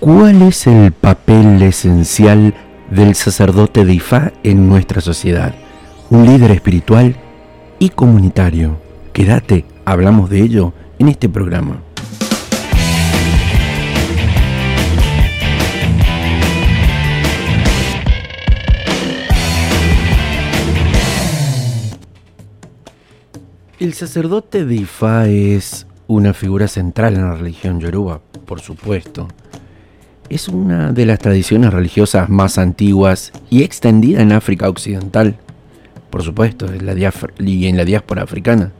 ¿Cuál es el papel esencial del sacerdote de Ifá en nuestra sociedad? Un líder espiritual y comunitario. Quédate, hablamos de ello en este programa. El sacerdote de Ifá es una figura central en la religión yoruba, por supuesto es una de las tradiciones religiosas más antiguas y extendida en África Occidental, por supuesto, en la y en la diáspora africana.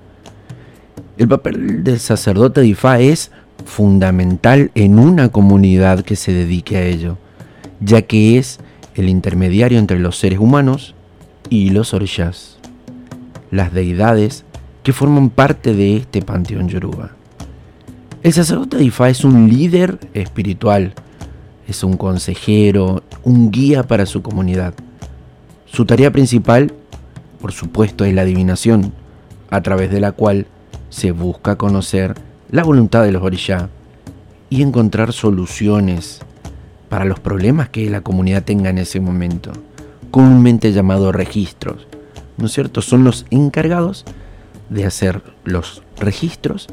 El papel del sacerdote de Ifá es fundamental en una comunidad que se dedique a ello, ya que es el intermediario entre los seres humanos y los orishas, las deidades que forman parte de este panteón yoruba. El sacerdote de Ifá es un líder espiritual, es un consejero, un guía para su comunidad. Su tarea principal, por supuesto, es la adivinación, a través de la cual se busca conocer la voluntad de los orishá y encontrar soluciones para los problemas que la comunidad tenga en ese momento, comúnmente llamados registros. ¿No es cierto? Son los encargados de hacer los registros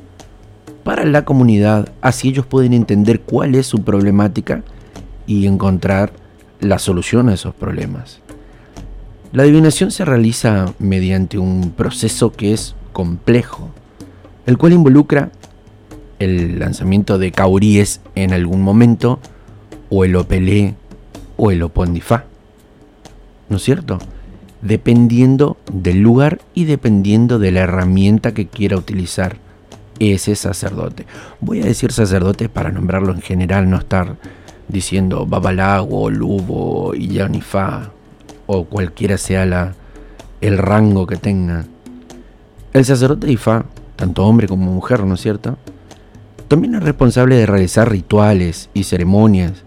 para la comunidad, así ellos pueden entender cuál es su problemática y encontrar la solución a esos problemas. La adivinación se realiza mediante un proceso que es complejo, el cual involucra el lanzamiento de cauríes en algún momento, o el opelé, o el opondifá. ¿No es cierto? Dependiendo del lugar y dependiendo de la herramienta que quiera utilizar ese sacerdote. Voy a decir sacerdote para nombrarlo en general, no estar diciendo Babalago, Lubo y Yanifá, o cualquiera sea la, el rango que tenga. El sacerdote Ifá, tanto hombre como mujer, ¿no es cierto? También es responsable de realizar rituales y ceremonias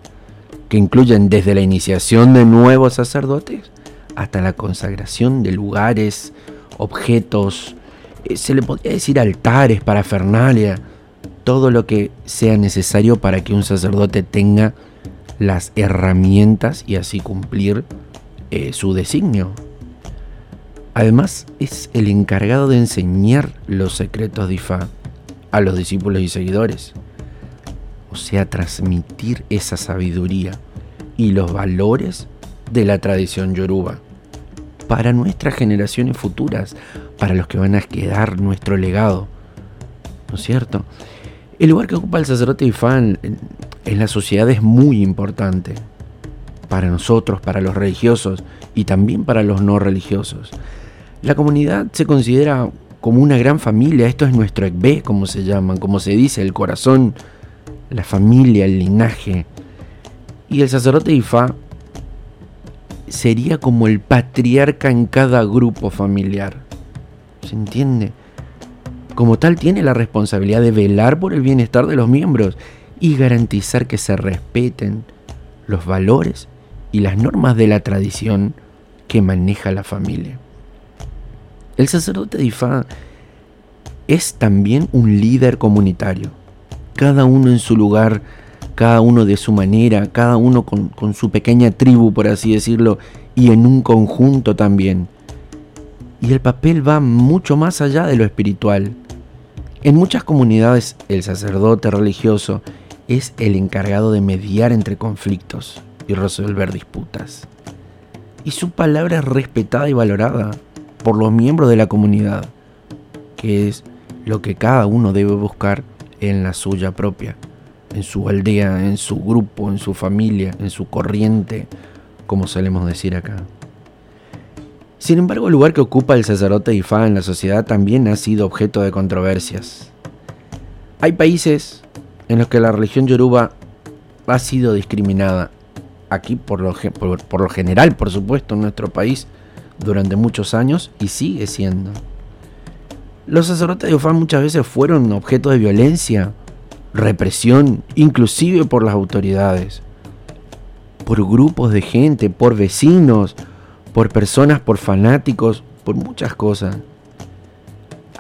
que incluyen desde la iniciación de nuevos sacerdotes hasta la consagración de lugares, objetos, eh, se le podría decir altares, parafernalia, todo lo que sea necesario para que un sacerdote tenga las herramientas y así cumplir eh, su designio. Además, es el encargado de enseñar los secretos de Ifá a los discípulos y seguidores. O sea, transmitir esa sabiduría y los valores de la tradición yoruba para nuestras generaciones futuras, para los que van a quedar nuestro legado. ¿No es cierto? El lugar que ocupa el sacerdote Ifá en, la sociedad es muy importante para nosotros, para los religiosos y también para los no religiosos. La comunidad se considera como una gran familia, esto es nuestro ekbe, como se llaman, como se dice, el corazón, la familia, el linaje. Y el sacerdote Ifá sería como el patriarca en cada grupo familiar. ¿Se entiende? Como tal tiene la responsabilidad de velar por el bienestar de los miembros y garantizar que se respeten los valores y las normas de la tradición que maneja la familia. El sacerdote de Ifá es también un líder comunitario, cada uno en su lugar, cada uno de su manera, cada uno con, con su pequeña tribu, por así decirlo, y en un conjunto también. Y el papel va mucho más allá de lo espiritual. En muchas comunidades el sacerdote religioso es el encargado de mediar entre conflictos y resolver disputas. Y su palabra es respetada y valorada por los miembros de la comunidad, que es lo que cada uno debe buscar en la suya propia, en su aldea, en su grupo, en su familia, en su corriente, como solemos decir acá. Sin embargo, el lugar que ocupa el sacerdote Ifá en la sociedad también ha sido objeto de controversias. Hay países en los que la religión yoruba ha sido discriminada. Aquí por lo, por, lo general, por supuesto, en nuestro país durante muchos años y sigue siendo. Los sacerdotes de Ufán muchas veces fueron objeto de violencia, represión, inclusive por las autoridades, por grupos de gente, por vecinos, por personas, por fanáticos, por muchas cosas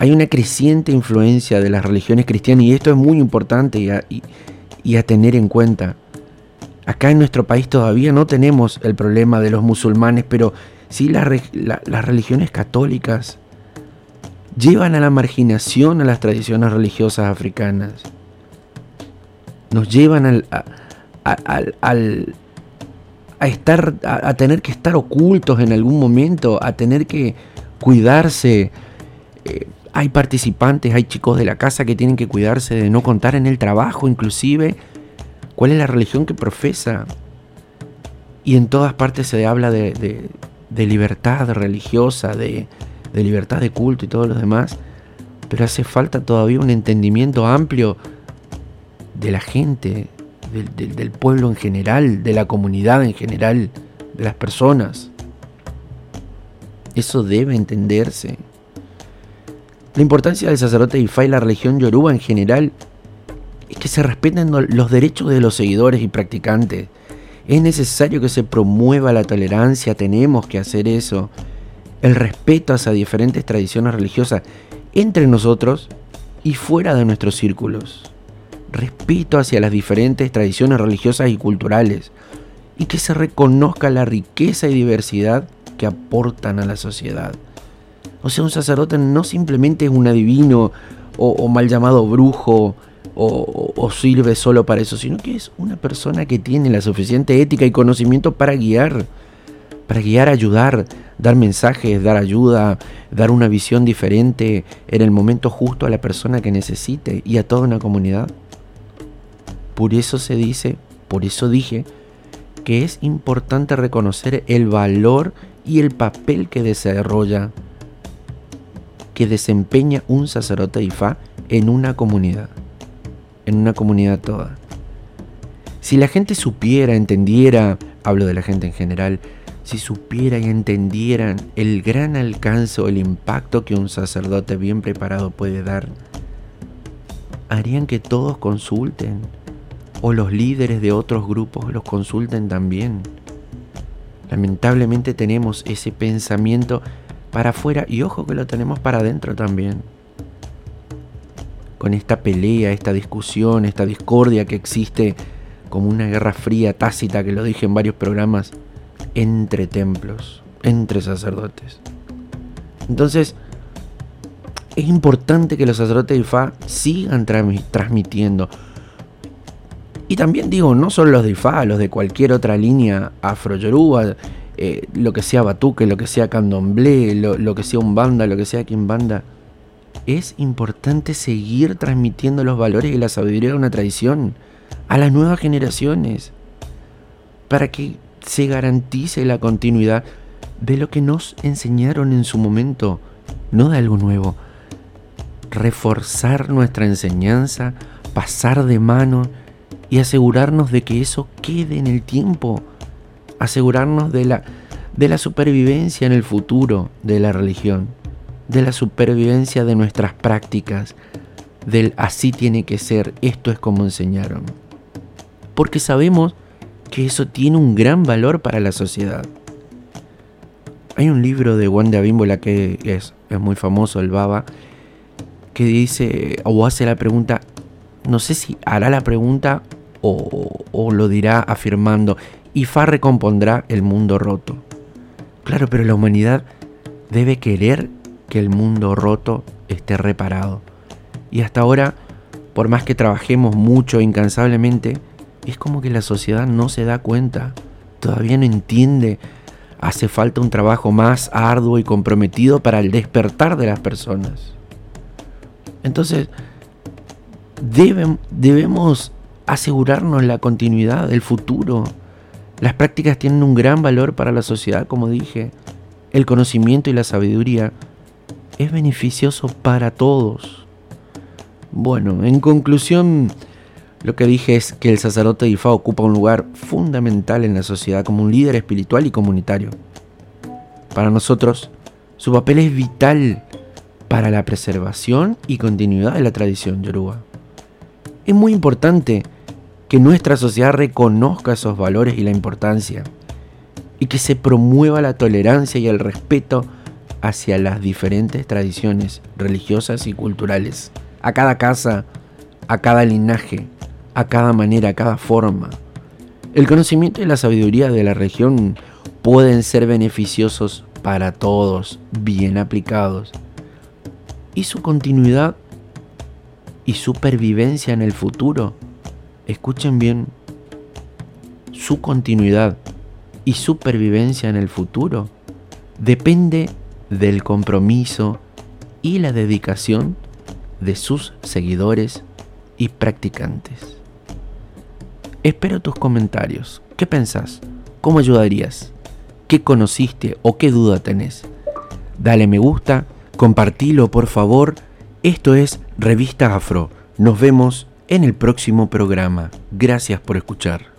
hay una creciente influencia de las religiones cristianas y esto es muy importante y a, tener en cuenta. Acá en nuestro país todavía no tenemos el problema de los musulmanes, pero sí las religiones católicas llevan a la marginación a las tradiciones religiosas africanas. Nos llevan a, estar, a, tener que estar ocultos en algún momento, a tener que cuidarse. Eh, hay participantes, hay chicos de la casa que tienen que cuidarse de no contar en el trabajo, inclusive cuál es la religión que profesa. Y en todas partes se habla de, libertad religiosa, de, libertad de culto y todo lo demás. Pero hace falta todavía un entendimiento amplio de la gente, del, del pueblo en general, de la comunidad en general, de las personas. Eso debe entenderse. La importancia del sacerdote Ifá y la religión yoruba en general es que se respeten los derechos de los seguidores y practicantes. Es necesario que se promueva la tolerancia, tenemos que hacer eso. El respeto hacia diferentes tradiciones religiosas entre nosotros y fuera de nuestros círculos. Respeto hacia las diferentes tradiciones religiosas y culturales. Y que se reconozca la riqueza y diversidad que aportan a la sociedad. O sea, un sacerdote no simplemente es un adivino o, o mal llamado brujo o, sirve solo para eso, sino que es una persona que tiene la suficiente ética y conocimiento para guiar, para guiar, ayudar, dar mensajes, dar ayuda, dar una visión diferente en el momento justo a la persona que necesite y a toda una comunidad. Por eso se dice, por eso dije, que es importante reconocer el valor y el papel que desarrolla, que desempeña un sacerdote Ifá en una comunidad en una comunidad toda. Si la gente supiera, entendiera, hablo de la gente en general, si supiera y entendieran el gran alcance o el impacto que un sacerdote bien preparado puede dar, harían que todos consulten, o los líderes de otros grupos los consulten también. Lamentablemente tenemos ese pensamiento para afuera y ojo que lo tenemos para adentro también con esta pelea, esta discusión, esta discordia que existe como una guerra fría, tácita, que lo dije en varios programas, entre templos, entre sacerdotes. Entonces, es importante que los sacerdotes de Ifá sigan transmitiendo. Y también digo, no solo los de Ifá, los de cualquier otra línea afro-yoruba, eh, lo que sea batuque, lo que sea candomblé, lo, lo que sea un banda, lo que sea banda es importante seguir transmitiendo los valores y la sabiduría de una tradición a las nuevas generaciones para que se garantice la continuidad de lo que nos enseñaron en su momento, no de algo nuevo. Reforzar nuestra enseñanza, pasar de mano y asegurarnos de que eso quede en el tiempo, asegurarnos de la, de la supervivencia en el futuro de la religión de la supervivencia de nuestras prácticas, del así tiene que ser, esto es como enseñaron. Porque sabemos que eso tiene un gran valor para la sociedad. Hay un libro de Wanda Bimbola que es, es muy famoso, el Baba, que dice o hace la pregunta, no sé si hará la pregunta o, o lo dirá afirmando, Ifá recompondrá el mundo roto. Claro, pero la humanidad debe querer que el mundo roto esté reparado. Y hasta ahora, por más que trabajemos mucho e incansablemente, es como que la sociedad no se da cuenta, todavía no entiende. Hace falta un trabajo más arduo y comprometido para el despertar de las personas. Entonces, debemos asegurarnos la continuidad del futuro. Las prácticas tienen un gran valor para la sociedad, como dije. El conocimiento y la sabiduría es beneficioso para todos. Bueno, en conclusión, lo que dije es que el sacerdote de Ifá ocupa un lugar fundamental en la sociedad como un líder espiritual y comunitario. Para nosotros, su papel es vital para la preservación y continuidad de la tradición yoruba. Es muy importante que nuestra sociedad reconozca esos valores y la importancia, y que se promueva la tolerancia y el respeto hacia las diferentes tradiciones religiosas y culturales, a cada casa, a cada linaje, a cada manera, a cada forma. El conocimiento y la sabiduría de la región pueden ser beneficiosos para todos, bien aplicados. Y su continuidad y supervivencia en el futuro, escuchen bien, su continuidad y supervivencia en el futuro depende del compromiso y la dedicación de sus seguidores y practicantes. Espero tus comentarios. ¿Qué pensás? ¿Cómo ayudarías? ¿Qué conociste o qué duda tenés? Dale me gusta, compartilo por favor. Esto es Revista Afro. Nos vemos en el próximo programa. Gracias por escuchar.